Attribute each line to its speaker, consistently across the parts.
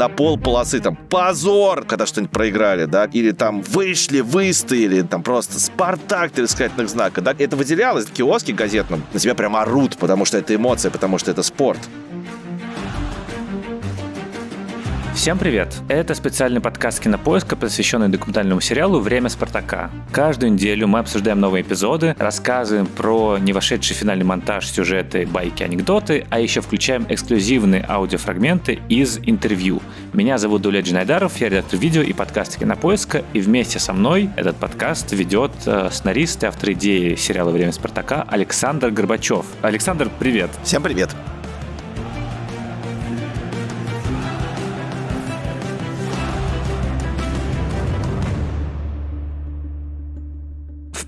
Speaker 1: на пол полосы, там, позор, когда что-нибудь проиграли, да, или там вышли, выстояли, там просто Спартак, три восклицательных знака, да, это выделялось в киоске газетном, на тебя прям орут, потому что это эмоция, потому что это спорт.
Speaker 2: Всем привет! Это специальный подкаст Кинопоиска, посвященный документальному сериалу «Время Спартака». Каждую неделю мы обсуждаем новые эпизоды, рассказываем про не вошедший финальный монтаж, сюжеты, байки, анекдоты, а еще включаем эксклюзивные аудиофрагменты из интервью. Меня зовут Дуля Джинайдаров, я редактор видео и подкаста Кинопоиска, и вместе со мной этот подкаст ведет э, сценарист и автор идеи сериала «Время Спартака» Александр Горбачев. Александр, привет!
Speaker 1: Всем привет!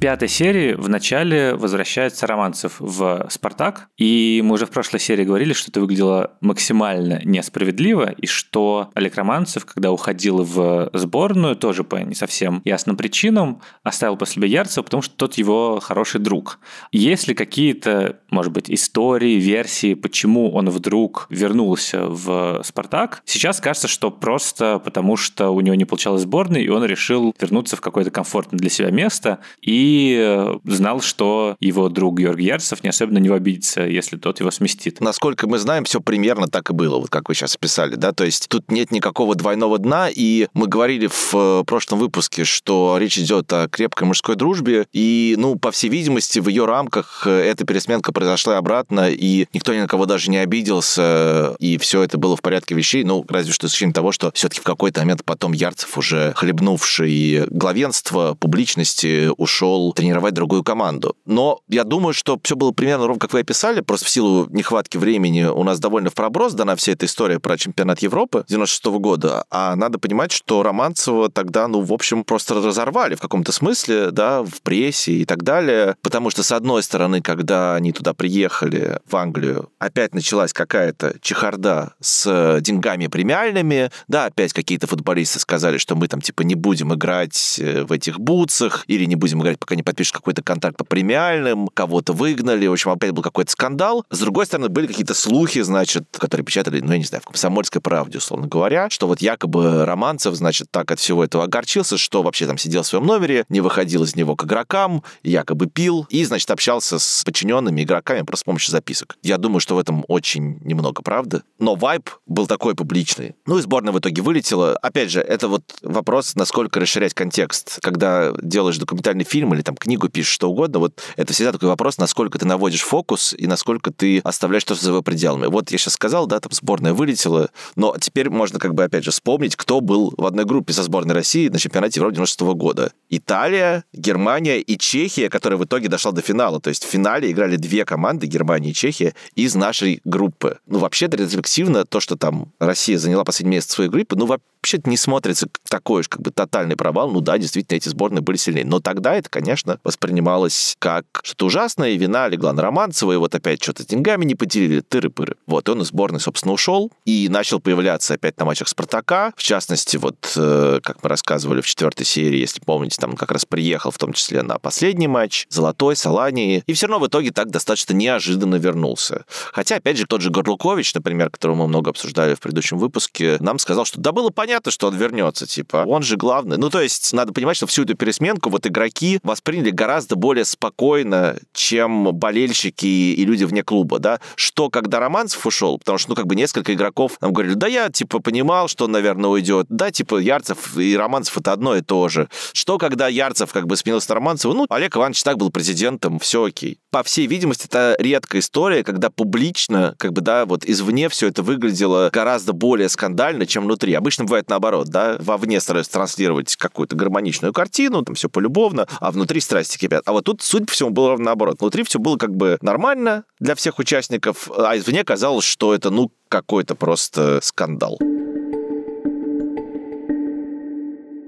Speaker 2: Пятой серии в начале возвращается Романцев в «Спартак», и мы уже в прошлой серии говорили, что это выглядело максимально несправедливо, и что Олег Романцев, когда уходил в сборную, тоже по не совсем ясным причинам, оставил после себя Ярцева, потому что тот его хороший друг. Есть ли какие-то, может быть, истории, версии, почему он вдруг вернулся в «Спартак»? Сейчас кажется, что просто потому, что у него не получалось сборной, и он решил вернуться в какое-то комфортное для себя место, и и знал, что его друг Георгий Ярцев не особенно не обидится, если тот его сместит.
Speaker 1: Насколько мы знаем, все примерно так и было, вот как вы сейчас описали, да, то есть тут нет никакого двойного дна, и мы говорили в э, прошлом выпуске, что речь идет о крепкой мужской дружбе, и, ну, по всей видимости, в ее рамках э, эта пересменка произошла обратно, и никто ни на кого даже не обиделся, и все это было в порядке вещей, ну, разве что с исключением того, что все-таки в какой-то момент потом Ярцев, уже хлебнувший главенство публичности, ушел ушел тренировать другую команду. Но я думаю, что все было примерно ровно, как вы описали, просто в силу нехватки времени у нас довольно в проброс дана вся эта история про чемпионат Европы 96 -го года, а надо понимать, что Романцева тогда, ну, в общем, просто разорвали в каком-то смысле, да, в прессе и так далее, потому что, с одной стороны, когда они туда приехали, в Англию, опять началась какая-то чехарда с деньгами премиальными, да, опять какие-то футболисты сказали, что мы там, типа, не будем играть э, в этих бутсах или не будем играть, пока пока не подпишешь какой-то контракт по премиальным, кого-то выгнали, в общем, опять был какой-то скандал. С другой стороны, были какие-то слухи, значит, которые печатали, ну, я не знаю, в «Комсомольской правде», условно говоря, что вот якобы Романцев, значит, так от всего этого огорчился, что вообще там сидел в своем номере, не выходил из него к игрокам, якобы пил и, значит, общался с подчиненными игроками просто с помощью записок. Я думаю, что в этом очень немного правды. Но вайб был такой публичный. Ну и сборная в итоге вылетела. Опять же, это вот вопрос, насколько расширять контекст. Когда делаешь документальный фильм или или там книгу пишешь, что угодно, вот это всегда такой вопрос, насколько ты наводишь фокус и насколько ты оставляешь что-то за его пределами. Вот я сейчас сказал, да, там сборная вылетела, но теперь можно как бы опять же вспомнить, кто был в одной группе со сборной России на чемпионате Европы 96 -го года. Италия, Германия и Чехия, которая в итоге дошла до финала. То есть в финале играли две команды, Германия и Чехия, из нашей группы. Ну, вообще-то ретроспективно то, что там Россия заняла последнее место своей группы, ну, вообще не смотрится такой уж как бы тотальный провал. Ну да, действительно, эти сборные были сильнее. Но тогда это, конечно, воспринималось как что-то ужасное, и вина легла на Романцева, и вот опять что-то деньгами не поделили, тыры-пыры. Вот, и он из сборной, собственно, ушел и начал появляться опять на матчах Спартака. В частности, вот, э, как мы рассказывали в четвертой серии, если помните, там как раз приехал в том числе на последний матч, Золотой, Салании, и все равно в итоге так достаточно неожиданно вернулся. Хотя, опять же, тот же Горлукович, например, которого мы много обсуждали в предыдущем выпуске, нам сказал, что да было понятно, понятно, что он вернется, типа, он же главный. Ну, то есть, надо понимать, что всю эту пересменку вот игроки восприняли гораздо более спокойно, чем болельщики и люди вне клуба, да. Что, когда Романцев ушел, потому что, ну, как бы несколько игроков нам говорили, да я, типа, понимал, что он, наверное, уйдет. Да, типа, Ярцев и Романцев это одно и то же. Что, когда Ярцев как бы сменился на Романцева, ну, Олег Иванович так был президентом, все окей. По всей видимости, это редкая история, когда публично, как бы, да, вот извне все это выглядело гораздо более скандально, чем внутри. Обычно бывает бывает наоборот, да, вовне стараются транслировать какую-то гармоничную картину, там все полюбовно, а внутри страсти кипят. А вот тут, судя по всему, было ровно наоборот. Внутри все было как бы нормально для всех участников, а извне казалось, что это, ну, какой-то просто скандал.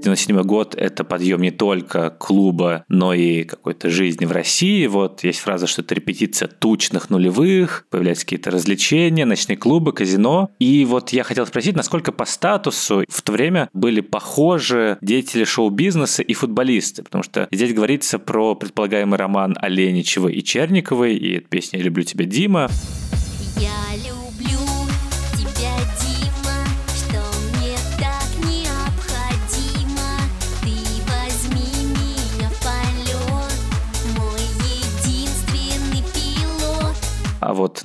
Speaker 2: 97 год — это подъем не только клуба, но и какой-то жизни в России. Вот есть фраза, что это репетиция тучных нулевых, появляются какие-то развлечения, ночные клубы, казино. И вот я хотел спросить, насколько по статусу в то время были похожи деятели шоу-бизнеса и футболисты, потому что здесь говорится про предполагаемый роман Оленичева и Черниковой, и песня «Я люблю тебя, Дима».
Speaker 3: Я люблю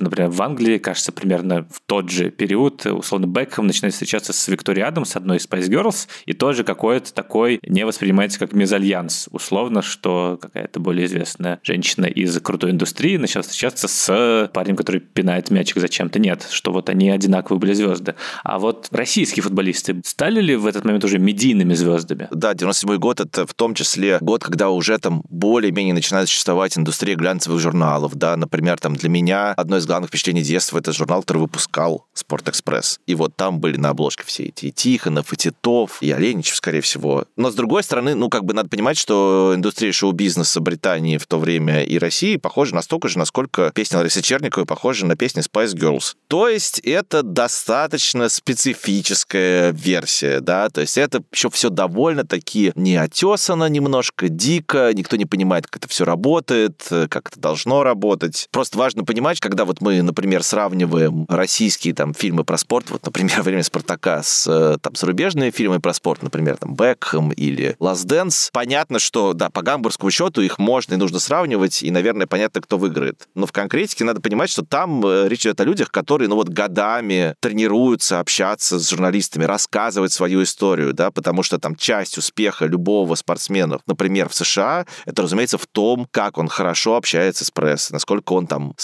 Speaker 2: например, в Англии, кажется, примерно в тот же период, условно, Бекхэм начинает встречаться с Викторией Адамс, одной из Spice Girls, и тоже какой-то такой не воспринимается как мезальянс, условно, что какая-то более известная женщина из крутой индустрии начала встречаться с парнем, который пинает мячик зачем-то. Нет, что вот они одинаковые были звезды. А вот российские футболисты стали ли в этот момент уже медийными звездами?
Speaker 1: Да, 97 год — это в том числе год, когда уже там более-менее начинает существовать индустрия глянцевых журналов, да, например, там для меня одно из главных впечатлений детства — это журнал, который выпускал «Спортэкспресс». И вот там были на обложке все эти и Тихонов, и Титов, и Оленичев, скорее всего. Но, с другой стороны, ну, как бы надо понимать, что индустрия шоу-бизнеса Британии в то время и России похожа настолько же, насколько песня Ларисы Черниковой похожа на песни Spice Girls. То есть это достаточно специфическая версия, да, то есть это еще все довольно-таки неотесано немножко, дико, никто не понимает, как это все работает, как это должно работать. Просто важно понимать, когда вот мы, например, сравниваем российские там фильмы про спорт, вот, например, «Время Спартака» с э, там зарубежными фильмами про спорт, например, там «Бекхэм» или «Last Dance», понятно, что, да, по гамбургскому счету их можно и нужно сравнивать, и, наверное, понятно, кто выиграет. Но в конкретике надо понимать, что там э, речь идет о людях, которые, ну вот, годами тренируются общаться с журналистами, рассказывать свою историю, да, потому что там часть успеха любого спортсмена, например, в США, это, разумеется, в том, как он хорошо общается с прессой, насколько он там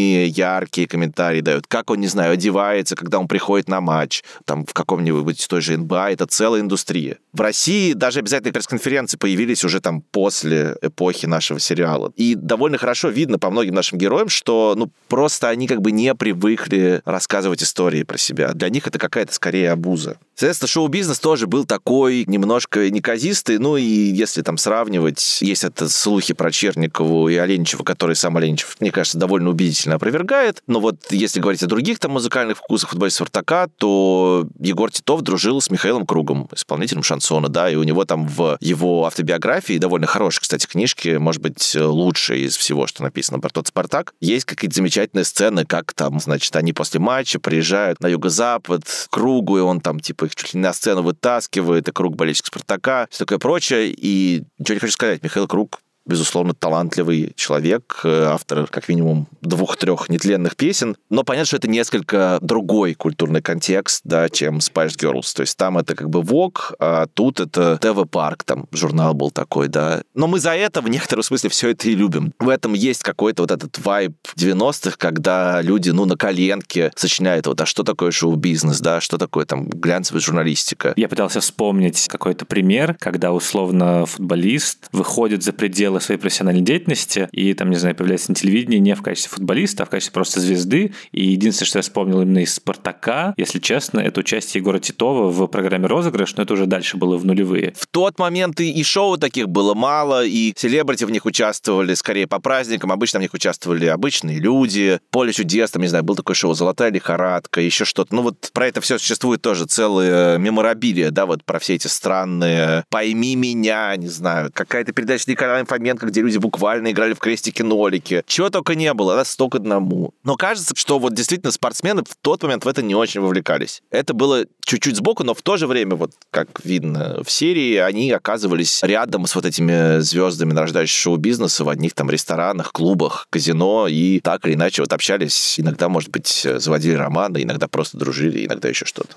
Speaker 1: яркие комментарии дает, как он, не знаю, одевается, когда он приходит на матч, там в каком-нибудь той же НБА, это целая индустрия. В России даже обязательно пресс-конференции появились уже там после эпохи нашего сериала. И довольно хорошо видно по многим нашим героям, что ну просто они как бы не привыкли рассказывать истории про себя. Для них это какая-то скорее обуза. Соответственно, шоу-бизнес тоже был такой немножко неказистый, ну и если там сравнивать, есть это слухи про Черникову и Оленичева, который сам Оленичев, мне кажется, довольно убедительно опровергает, но вот если говорить о других там музыкальных вкусах футболиста Спартака, то Егор Титов дружил с Михаилом Кругом, исполнителем шансона, да, и у него там в его автобиографии, довольно хорошей, кстати, книжки, может быть, лучшей из всего, что написано про тот Спартак, есть какие-то замечательные сцены, как там, значит, они после матча приезжают на юго-запад, к Кругу, и он там, типа, их чуть ли не на сцену вытаскивает, и Круг болельщик Спартака, все такое прочее. И ничего не хочу сказать, Михаил Круг безусловно, талантливый человек, э, автор как минимум двух-трех нетленных песен, но понятно, что это несколько другой культурный контекст, да, чем Spice Girls. То есть там это как бы Vogue, а тут это ТВ Парк, там журнал был такой, да. Но мы за это в некотором смысле все это и любим. В этом есть какой-то вот этот вайб 90-х, когда люди, ну, на коленке сочиняют вот, а что такое шоу-бизнес, да, что такое там глянцевая журналистика.
Speaker 2: Я пытался вспомнить какой-то пример, когда условно футболист выходит за пределы своей профессиональной деятельности, и там, не знаю, появляется на телевидении не в качестве футболиста, а в качестве просто звезды. И единственное, что я вспомнил именно из «Спартака», если честно, это участие Егора Титова в программе «Розыгрыш», но это уже дальше было в нулевые.
Speaker 1: В тот момент и, и шоу таких было мало, и селебрити в них участвовали скорее по праздникам, обычно в них участвовали обычные люди. Поле чудес, там, не знаю, был такой шоу «Золотая лихорадка», еще что-то. Ну вот про это все существует тоже целые меморабилия, да, вот про все эти странные «Пойми меня», не знаю, какая-то передача Николая Фоменко где люди буквально играли в крестики-нолики. Чего только не было, да, столько одному. Но кажется, что вот действительно спортсмены в тот момент в это не очень вовлекались. Это было чуть-чуть сбоку, но в то же время, вот как видно в серии, они оказывались рядом с вот этими звездами нарождающего шоу-бизнеса в одних там ресторанах, клубах, казино, и так или иначе вот общались. Иногда, может быть, заводили романы, иногда просто дружили, иногда еще что-то.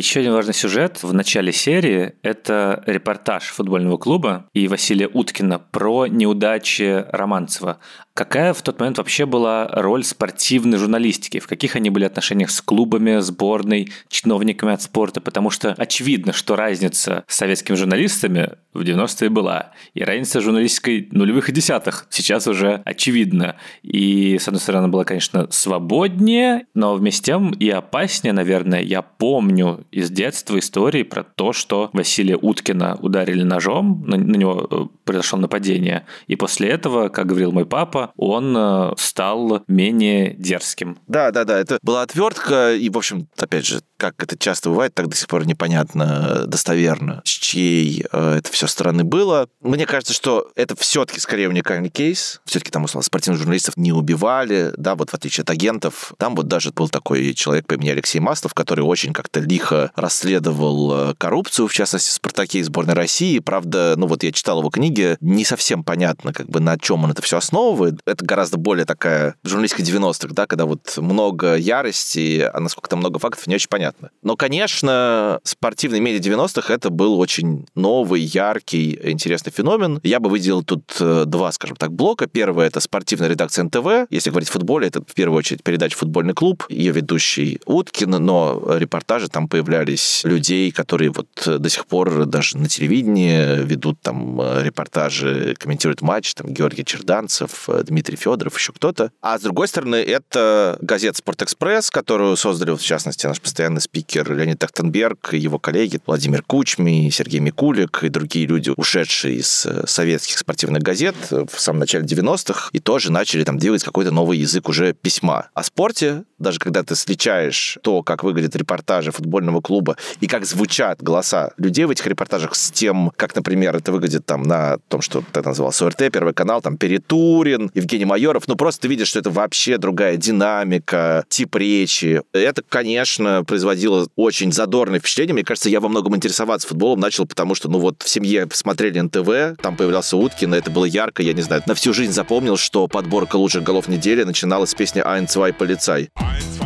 Speaker 2: Еще один важный сюжет в начале серии – это репортаж футбольного клуба и Василия Уткина про неудачи Романцева. Какая в тот момент вообще была роль спортивной журналистики? В каких они были отношениях с клубами, сборной, чиновниками от спорта? Потому что очевидно, что разница с советскими журналистами в 90-е была. И разница с журналистикой нулевых и десятых сейчас уже очевидна. И, с одной стороны, была, конечно, свободнее, но вместе с тем и опаснее, наверное. Я помню из детства истории про то, что Василия Уткина ударили ножом, на, на него э, произошло нападение. И после этого, как говорил мой папа, он э, стал менее дерзким.
Speaker 1: Да, да, да, это была отвертка, и, в общем, опять же, как это часто бывает, так до сих пор непонятно достоверно, с чьей э, это все стороны было. Мне кажется, что это все-таки скорее уникальный кейс. Все-таки там, условно, спортивных журналистов не убивали, да, вот в отличие от агентов. Там вот даже был такой человек по имени Алексей Маслов, который очень как-то лихо расследовал э, коррупцию, в частности, в «Спартаке» и сборной России. Правда, ну вот я читал его книги, не совсем понятно, как бы на чем он это все основывает. Это гораздо более такая журналистика 90-х, да, когда вот много ярости, а насколько там много фактов, не очень понятно понятно. Но, конечно, спортивный медиа 90-х это был очень новый, яркий, интересный феномен. Я бы выделил тут э, два, скажем так, блока. Первый — это спортивная редакция НТВ. Если говорить о футболе, это в первую очередь передача «Футбольный клуб», ее ведущий Уткин, но репортажи там появлялись людей, которые вот до сих пор даже на телевидении ведут там э, репортажи, комментируют матч, там Георгий Черданцев, э, Дмитрий Федоров, еще кто-то. А с другой стороны, это газета «Спортэкспресс», которую создали, в частности, наш постоянный спикер Леонид Тахтенберг, его коллеги Владимир Кучми, Сергей Микулик и другие люди, ушедшие из э, советских спортивных газет в самом начале 90-х, и тоже начали там делать какой-то новый язык уже письма. О спорте, даже когда ты встречаешь то, как выглядят репортажи футбольного клуба и как звучат голоса людей в этих репортажах с тем, как, например, это выглядит там на том, что это назывался ОРТ, Первый канал, там Перетурин, Евгений Майоров, ну просто ты видишь, что это вообще другая динамика, тип речи. Это, конечно, производит производило очень задорное впечатление. Мне кажется, я во многом интересоваться футболом начал, потому что, ну вот, в семье смотрели НТВ, там появлялся Уткин, это было ярко, я не знаю, на всю жизнь запомнил, что подборка лучших голов недели начиналась с песни «Ein, zwei, полицай». Ein,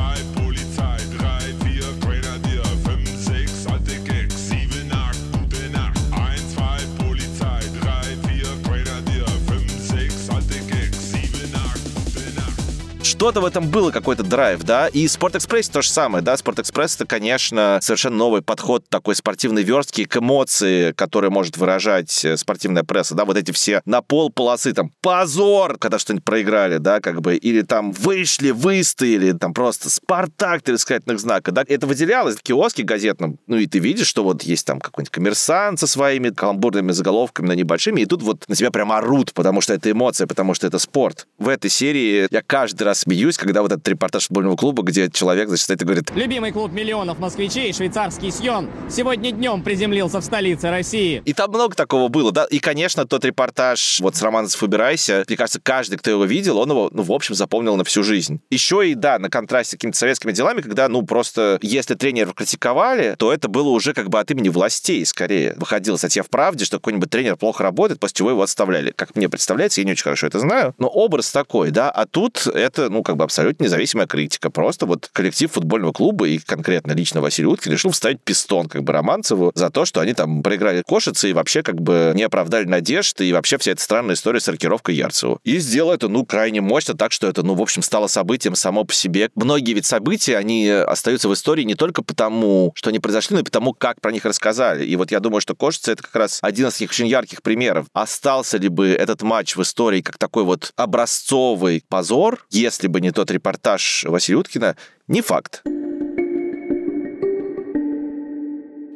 Speaker 1: что-то в этом было, какой-то драйв, да. И Спортэкспресс то же самое, да. Спортэкспресс это, конечно, совершенно новый подход такой спортивной верстки к эмоции, которые может выражать э, спортивная пресса, да. Вот эти все на пол полосы, там, позор, когда что-нибудь проиграли, да, как бы, или там вышли, выстояли, там просто Спартак, три сказательных знака, да. Это выделялось в киоске газетном, ну и ты видишь, что вот есть там какой-нибудь коммерсант со своими каламбурными заголовками, на небольшими, и тут вот на тебя прям орут, потому что это эмоция, потому что это спорт. В этой серии я каждый раз смеюсь, когда вот этот репортаж футбольного клуба, где человек, значит, и говорит...
Speaker 3: Любимый клуб миллионов москвичей, швейцарский Сьон, сегодня днем приземлился в столице России.
Speaker 1: И там много такого было, да. И, конечно, тот репортаж вот с Романцев «Убирайся», мне кажется, каждый, кто его видел, он его, ну, в общем, запомнил на всю жизнь. Еще и, да, на контрасте с какими-то советскими делами, когда, ну, просто, если тренеров критиковали, то это было уже как бы от имени властей, скорее. Выходила статья в «Правде», что какой-нибудь тренер плохо работает, после чего его отставляли. Как мне представляется, я не очень хорошо это знаю, но образ такой, да. А тут это, ну, как бы абсолютно независимая критика. Просто вот коллектив футбольного клуба и конкретно лично Василий Уткин решил вставить пистон как бы Романцеву за то, что они там проиграли кошицы и вообще как бы не оправдали надежды и вообще вся эта странная история с рокировкой Ярцеву. И сделал это, ну, крайне мощно, так что это, ну, в общем, стало событием само по себе. Многие ведь события, они остаются в истории не только потому, что они произошли, но и потому, как про них рассказали. И вот я думаю, что Кошица — это как раз один из таких очень ярких примеров. Остался ли бы этот матч в истории как такой вот образцовый позор, если бы не тот репортаж Василия Уткина, не факт.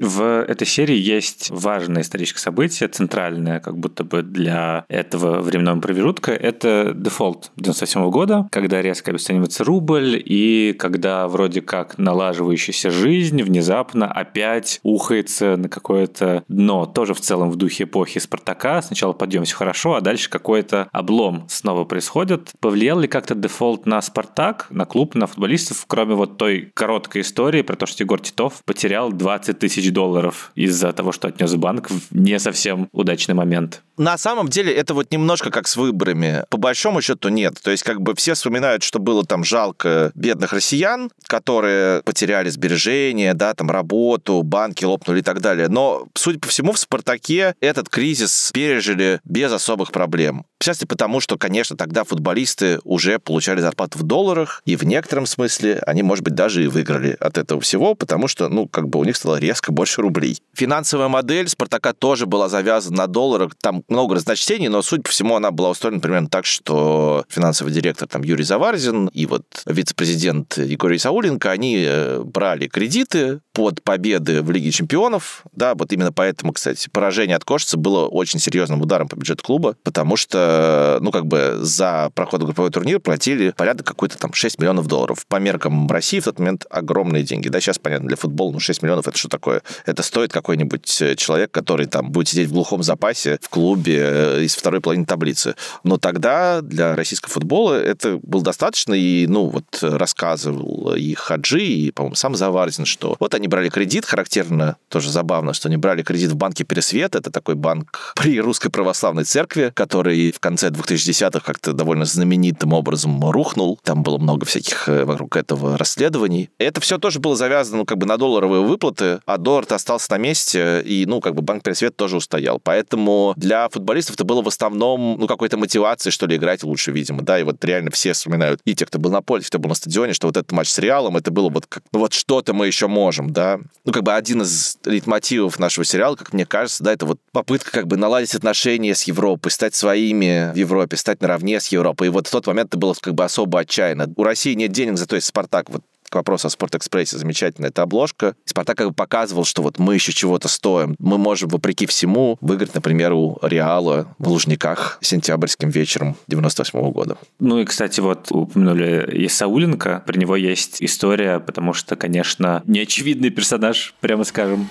Speaker 2: В этой серии есть важное историческое событие, центральное как будто бы для этого временного промежутка. Это дефолт 97 года, когда резко обесценивается рубль, и когда вроде как налаживающаяся жизнь внезапно опять ухается на какое-то дно. Тоже в целом в духе эпохи Спартака. Сначала подъем все хорошо, а дальше какой-то облом снова происходит. Повлиял ли как-то дефолт на Спартак, на клуб, на футболистов, кроме вот той короткой истории про то, что Егор Титов потерял 20 тысяч тысяч долларов из-за того, что отнес банк в не совсем удачный момент.
Speaker 1: На самом деле это вот немножко как с выборами. По большому счету нет. То есть как бы все вспоминают, что было там жалко бедных россиян, которые потеряли сбережения, да, там работу, банки лопнули и так далее. Но, судя по всему, в «Спартаке» этот кризис пережили без особых проблем. Частности, потому что, конечно, тогда футболисты уже получали зарплату в долларах, и в некотором смысле они, может быть, даже и выиграли от этого всего, потому что, ну, как бы у них стало резко больше рублей. Финансовая модель Спартака тоже была завязана на долларах. Там много разночтений, но, судя по всему, она была устроена примерно так, что финансовый директор там Юрий Заварзин и вот вице-президент Егорий Сауленко, они э, брали кредиты, под победы в Лиге чемпионов, да, вот именно поэтому, кстати, поражение от Кошица было очень серьезным ударом по бюджету клуба, потому что, ну, как бы за проход в групповой турнир платили порядок какой-то там 6 миллионов долларов. По меркам России в тот момент огромные деньги. Да, сейчас, понятно, для футбола, ну, 6 миллионов, это что такое? Это стоит какой-нибудь э, человек, который там будет сидеть в глухом запасе в клубе э, из второй половины таблицы. Но тогда для российского футбола это было достаточно, и, ну, вот рассказывал и Хаджи, и, по-моему, сам Заварзин, что вот они брали кредит, характерно, тоже забавно, что они брали кредит в банке Пересвет, это такой банк при Русской Православной Церкви, который в конце 2010-х как-то довольно знаменитым образом рухнул. Там было много всяких э, вокруг этого расследований. Это все тоже было завязано, ну, как бы на долларовые выплаты, а доллар-то остался на месте, и, ну, как бы банк Пересвет тоже устоял. Поэтому для футболистов это было в основном, ну, какой-то мотивацией, что ли, играть лучше, видимо, да, и вот реально все вспоминают, и те, кто был на поле, кто был на стадионе, что вот этот матч с Реалом, это было вот как, ну, вот что-то мы еще можем, да. Ну, как бы один из лейтмотивов нашего сериала, как мне кажется, да, это вот попытка как бы наладить отношения с Европой, стать своими в Европе, стать наравне с Европой. И вот в тот момент это было как бы особо отчаянно. У России нет денег, зато есть Спартак. Вот к вопросу о Спортэкспрессе замечательная эта обложка. Спартак как бы показывал, что вот мы еще чего-то стоим. Мы можем, вопреки всему, выиграть, например, у Реала в Лужниках сентябрьским вечером 98 -го года.
Speaker 2: Ну и, кстати, вот упомянули Исауленко. Про него есть история, потому что, конечно, неочевидный персонаж, прямо скажем.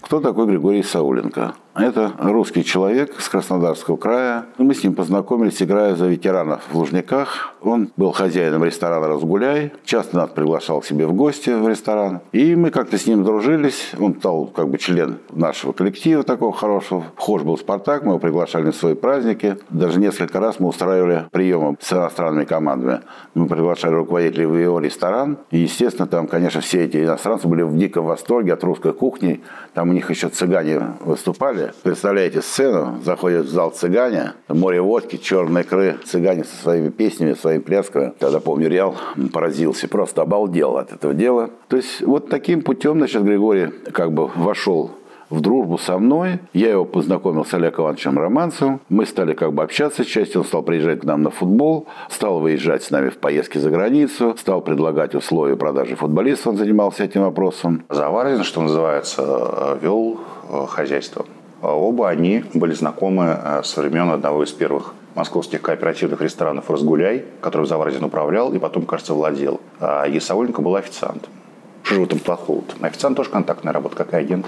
Speaker 4: Кто такой Григорий Сауленко? Это русский человек с Краснодарского края. Мы с ним познакомились, играя за ветеранов в Лужниках. Он был хозяином ресторана «Разгуляй». Часто нас приглашал к себе в гости в ресторан. И мы как-то с ним дружились. Он стал как бы член нашего коллектива такого хорошего. Вхож был «Спартак», мы его приглашали на свои праздники. Даже несколько раз мы устраивали приемы с иностранными командами. Мы приглашали руководителей в его ресторан. И, естественно, там, конечно, все эти иностранцы были в диком восторге от русской кухни. Там у них еще цыгане выступали Представляете сцену, заходят в зал цыгане, море водки, черные икры, цыгане со своими песнями, своими плясками. Тогда, помню, Реал поразился, просто обалдел от этого дела. То есть вот таким путем, значит, Григорий как бы вошел в дружбу со мной. Я его познакомил с Олегом Ивановичем Романцевым. Мы стали как бы общаться частью. Он стал приезжать к нам на футбол, стал выезжать с нами в поездки за границу, стал предлагать условия продажи футболистов. Он занимался этим вопросом.
Speaker 5: Заварзин, что называется, вел э, хозяйство. Оба они были знакомы э, со времен одного из первых московских кооперативных ресторанов «Разгуляй», который Заварзин управлял и потом, кажется, владел. А Есауленко был официантом. Что же в этом плохого -то? Официант тоже контактная работа, как и агент.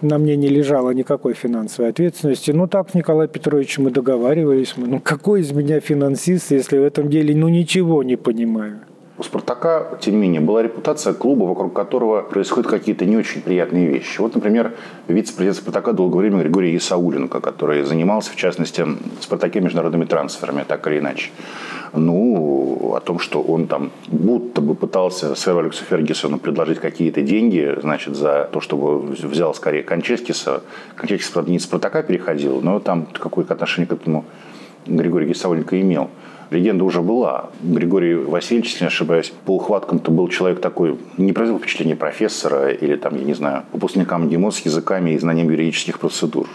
Speaker 6: На мне не лежало никакой финансовой ответственности. Ну, так с Николаем Петровичем мы договаривались. Ну, какой из меня финансист, если в этом деле ну ничего не понимаю?
Speaker 5: У «Спартака», тем не менее, была репутация клуба, вокруг которого происходят какие-то не очень приятные вещи. Вот, например, вице-президент «Спартака» долгое время Григорий Исауленко, который занимался, в частности, в «Спартаке» международными трансферами, так или иначе. Ну, о том, что он там будто бы пытался сэру Алексу Фергюсону предложить какие-то деньги, значит, за то, чтобы взял скорее Конческиса. Конческис, правда, не из «Спартака» переходил, но там какое-то отношение к этому Григорий Исауленко имел легенда уже была. Григорий Васильевич, если не ошибаюсь, по ухваткам-то был человек такой, не произвел впечатление профессора или там, я не знаю, выпускника МГИМО с языками и знанием юридических процедур.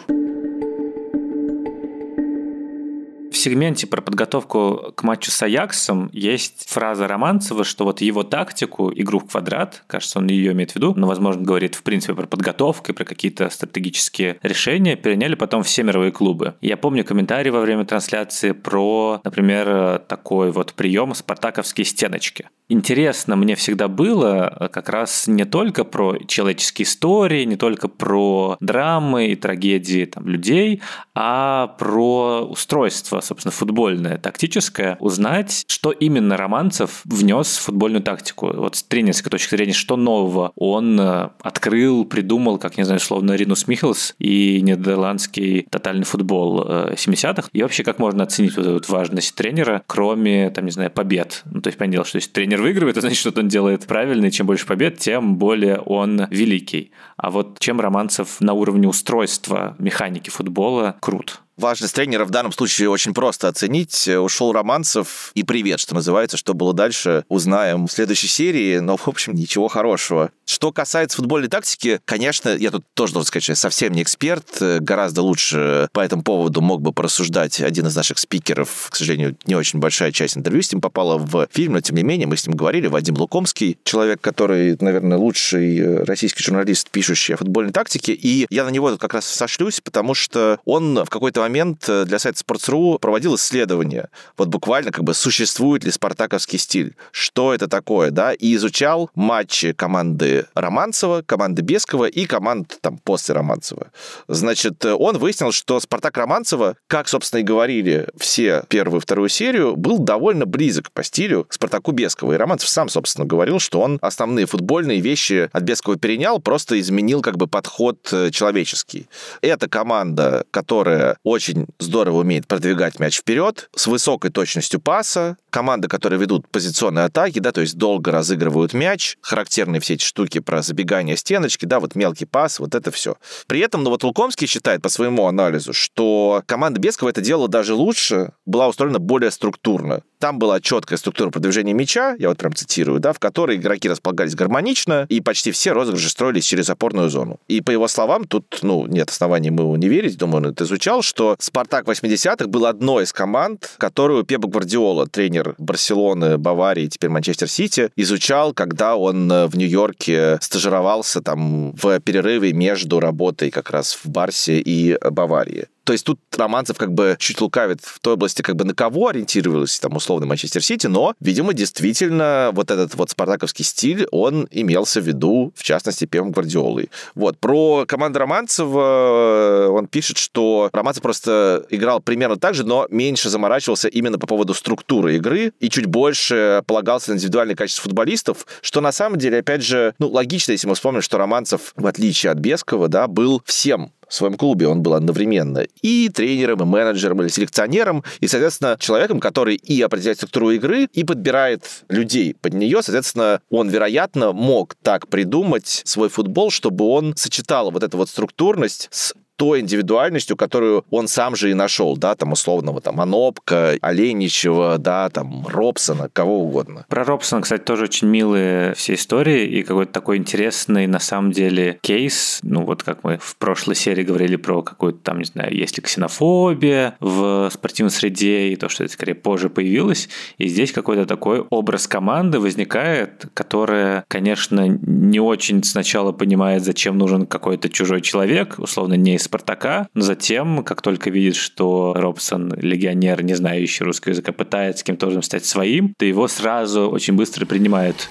Speaker 2: Сегменте про подготовку к матчу с Аяксом есть фраза Романцева, что вот его тактику, игру в квадрат, кажется, он ее имеет в виду, но, возможно, говорит в принципе про подготовку и про какие-то стратегические решения, переняли потом все мировые клубы. Я помню комментарии во время трансляции про, например, такой вот прием спартаковские стеночки. Интересно мне всегда было как раз не только про человеческие истории, не только про драмы и трагедии там, людей, а про устройство, собственно, футбольное, тактическое, узнать, что именно Романцев внес в футбольную тактику. Вот с тренерской точки зрения, что нового он э, открыл, придумал, как, не знаю, условно, Ринус Михелс и нидерландский тотальный футбол 70-х. Э, и вообще, как можно оценить вот эту важность тренера, кроме, там, не знаю, побед. Ну, то есть, понятно, что если тренер выигрывает, это значит, что он делает правильно, и чем больше побед, тем более он великий. А вот чем Романцев на уровне устройства механики футбола крут?
Speaker 1: Важность тренера в данном случае очень просто оценить. Ушел Романцев и привет, что называется. Что было дальше, узнаем в следующей серии. Но, в общем, ничего хорошего. Что касается футбольной тактики, конечно, я тут тоже должен сказать, что я совсем не эксперт. Гораздо лучше по этому поводу мог бы порассуждать один из наших спикеров. К сожалению, не очень большая часть интервью с ним попала в фильм, но тем не менее мы с ним говорили. Вадим Лукомский, человек, который, наверное, лучший российский журналист, пишущий о футбольной тактике. И я на него тут как раз сошлюсь, потому что он в какой-то момент э, для сайта Sports.ru проводил исследование. Вот буквально как бы существует ли спартаковский стиль, что это такое, да, и изучал матчи команды Романцева, команды Бескова и команд там после Романцева. Значит, э, он выяснил, что Спартак Романцева, как, собственно, и говорили все первую и вторую серию, был довольно близок по стилю к Спартаку Бескова. И Романцев сам, собственно, говорил, что он основные футбольные вещи от Бескова перенял, просто изменил как бы подход э, человеческий. Это команда, которая очень здорово умеет продвигать мяч вперед, с высокой точностью паса, команды, которые ведут позиционные атаки, да, то есть долго разыгрывают мяч, характерные все эти штуки про забегание стеночки, да, вот мелкий пас, вот это все. При этом, ну вот Лукомский считает по своему анализу, что команда Бескова это делала даже лучше, была устроена более структурно. Там была четкая структура продвижения мяча, я вот прям цитирую, да, в которой игроки располагались гармонично, и почти все розыгрыши строились через опорную зону. И по его словам, тут, ну, нет оснований ему не верить, думаю, он это изучал, что «Спартак 80-х» был одной из команд, которую Пепа Гвардиола, тренер Барселоны, Баварии, теперь Манчестер Сити, изучал, когда он э, в Нью-Йорке стажировался там в перерыве между работой как раз в Барсе и Баварии. То есть тут Романцев как бы чуть лукавит в той области, как бы на кого ориентировался там условно Манчестер Сити, но, видимо, действительно вот этот вот спартаковский стиль, он имелся в виду, в частности, первым Гвардиолой. Вот. Про команду Романцева э, он пишет, что Романцев просто играл примерно так же, но меньше заморачивался именно по поводу структуры игры и чуть больше полагался на индивидуальные качества футболистов, что на самом деле, опять же, ну, логично, если мы вспомним, что Романцев, в отличие от Бескова, да, был всем в своем клубе он был одновременно и тренером, и менеджером, или селекционером, и, соответственно, человеком, который и определяет структуру игры, и подбирает людей под нее. Соответственно, он, вероятно, мог так придумать свой футбол, чтобы он сочетал вот эту вот структурность с той индивидуальностью, которую он сам же и нашел, да, там условного там Анопка, Оленичева, да, там Робсона, кого угодно.
Speaker 2: Про Робсона, кстати, тоже очень милые все истории и какой-то такой интересный на самом деле кейс, ну вот как мы в прошлой серии говорили про какую-то там, не знаю, есть ли ксенофобия в спортивной среде и то, что это скорее позже появилось, и здесь какой-то такой образ команды возникает, которая, конечно, не очень сначала понимает, зачем нужен какой-то чужой человек, условно не из Спартака, но затем, как только видит, что Робсон, легионер, не знающий русского языка, пытается кем-то стать своим, то его сразу очень быстро принимают.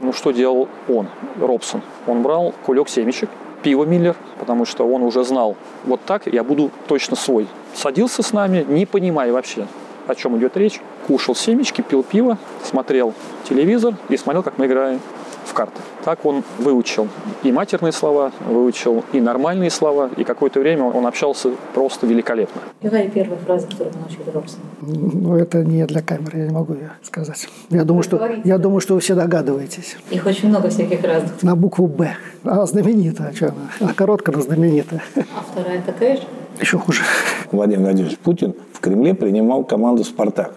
Speaker 7: Ну, что делал он, Робсон? Он брал кулек семечек, пиво Миллер, потому что он уже знал, вот так я буду точно свой. Садился с нами, не понимая вообще, о чем идет речь. Кушал семечки, пил пиво, смотрел телевизор и смотрел, как мы играем в карты. Так он выучил и матерные слова, выучил и нормальные слова, и какое-то время он общался просто великолепно.
Speaker 8: Какая первая фраза, которую вы научили Робсона?
Speaker 9: Ну, это не для камеры, я не могу ее сказать. Я думаю, что, я думаю, что вы все догадываетесь.
Speaker 8: Их очень много всяких разных.
Speaker 9: На букву «Б». Она знаменитая, что она? Она короткая, но знаменитая.
Speaker 8: А вторая такая же?
Speaker 9: Еще хуже.
Speaker 10: Владимир Владимирович Путин в Кремле принимал команду «Спартак».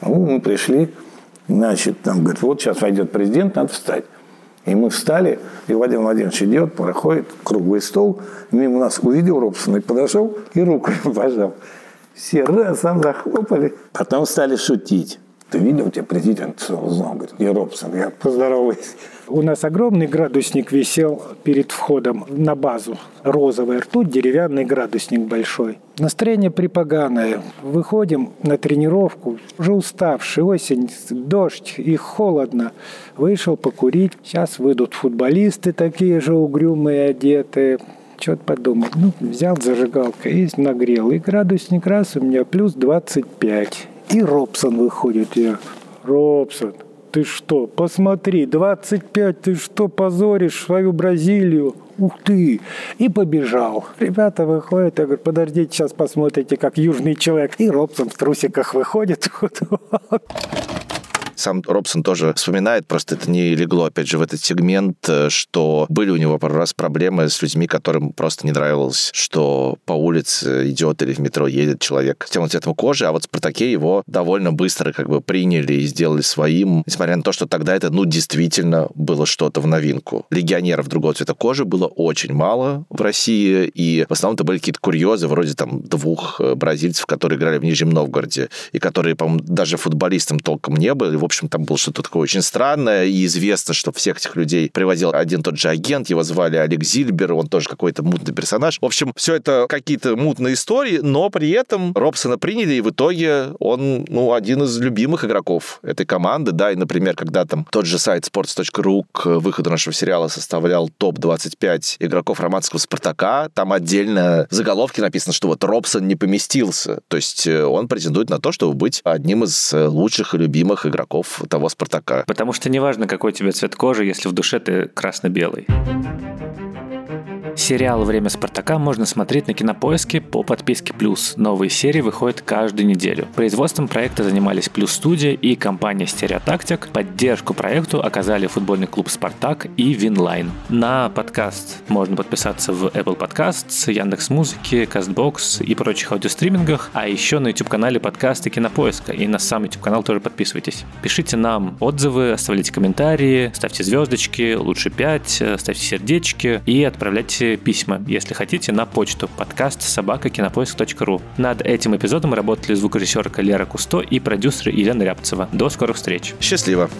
Speaker 10: Ну, мы пришли, значит, там, говорит, вот сейчас войдет президент, надо встать. И мы встали, и Владимир Владимирович идет, проходит круглый стол, мимо нас увидел Робсона и подошел, и руку пожал. Все раз, сам захлопали. Потом стали шутить. Ты видел, тебя президент узнал? Говорит, я Робсон, я поздороваюсь.
Speaker 6: У нас огромный градусник висел перед входом на базу. Розовая ртуть, деревянный градусник большой. Настроение припоганое. Выходим на тренировку, уже уставший, осень, дождь и холодно. Вышел покурить. Сейчас выйдут футболисты такие же угрюмые, одетые. Что-то подумал. Ну, взял зажигалка и нагрел. И градусник раз у меня плюс 25. И Робсон выходит. Я, Робсон, ты что, посмотри, 25, ты что, позоришь свою Бразилию? Ух ты! И побежал. Ребята выходят, я говорю, подождите, сейчас посмотрите, как южный человек. И Робсон в трусиках выходит.
Speaker 1: Сам Робсон тоже вспоминает, просто это не легло, опять же, в этот сегмент, э, что были у него пару раз проблемы с людьми, которым просто не нравилось, что по улице идет или в метро едет человек с темным цветом кожи, а вот «Спартаке» его довольно быстро как бы приняли и сделали своим, несмотря на то, что тогда это, ну, действительно было что-то в новинку. Легионеров другого цвета кожи было очень мало в России, и в основном это были какие-то курьезы, вроде там двух э, бразильцев, которые играли в Нижнем Новгороде, и которые, по-моему, даже футболистом толком не были. В общем, там было что-то такое очень странное, и известно, что всех этих людей приводил один тот же агент, его звали Олег Зильбер, он тоже какой-то мутный персонаж. В общем, все это какие-то мутные истории, но при этом Робсона приняли, и в итоге он, ну, один из любимых игроков этой команды, да, и, например, когда там тот же сайт sports.ru к выходу нашего сериала составлял топ-25 игроков романского «Спартака», там отдельно заголовки написано, что вот Робсон не поместился. То есть э, он претендует на то, чтобы быть одним из э, лучших и любимых игроков того «Спартака».
Speaker 2: Потому что неважно, какой у тебя цвет кожи, если в душе ты красно-белый. Сериал «Время Спартака» можно смотреть на Кинопоиске по подписке «Плюс». Новые серии выходят каждую неделю. Производством проекта занимались «Плюс Студия» и компания «Stereotactic». Поддержку проекту оказали футбольный клуб «Спартак» и «Winline». На подкаст можно подписаться в Apple Podcasts, Яндекс.Музыке, Castbox и прочих аудиостримингах, а еще на YouTube-канале подкаста Кинопоиска и на сам YouTube-канал тоже подписывайтесь. Пишите нам отзывы, оставляйте комментарии, ставьте звездочки, лучше 5, ставьте сердечки и отправляйте письма, если хотите, на почту подкаст собакакинопоиск.ру. Над этим эпизодом работали звукорежиссерка Лера Кусто и продюсер Елена Рябцева. До скорых встреч.
Speaker 1: Счастливо.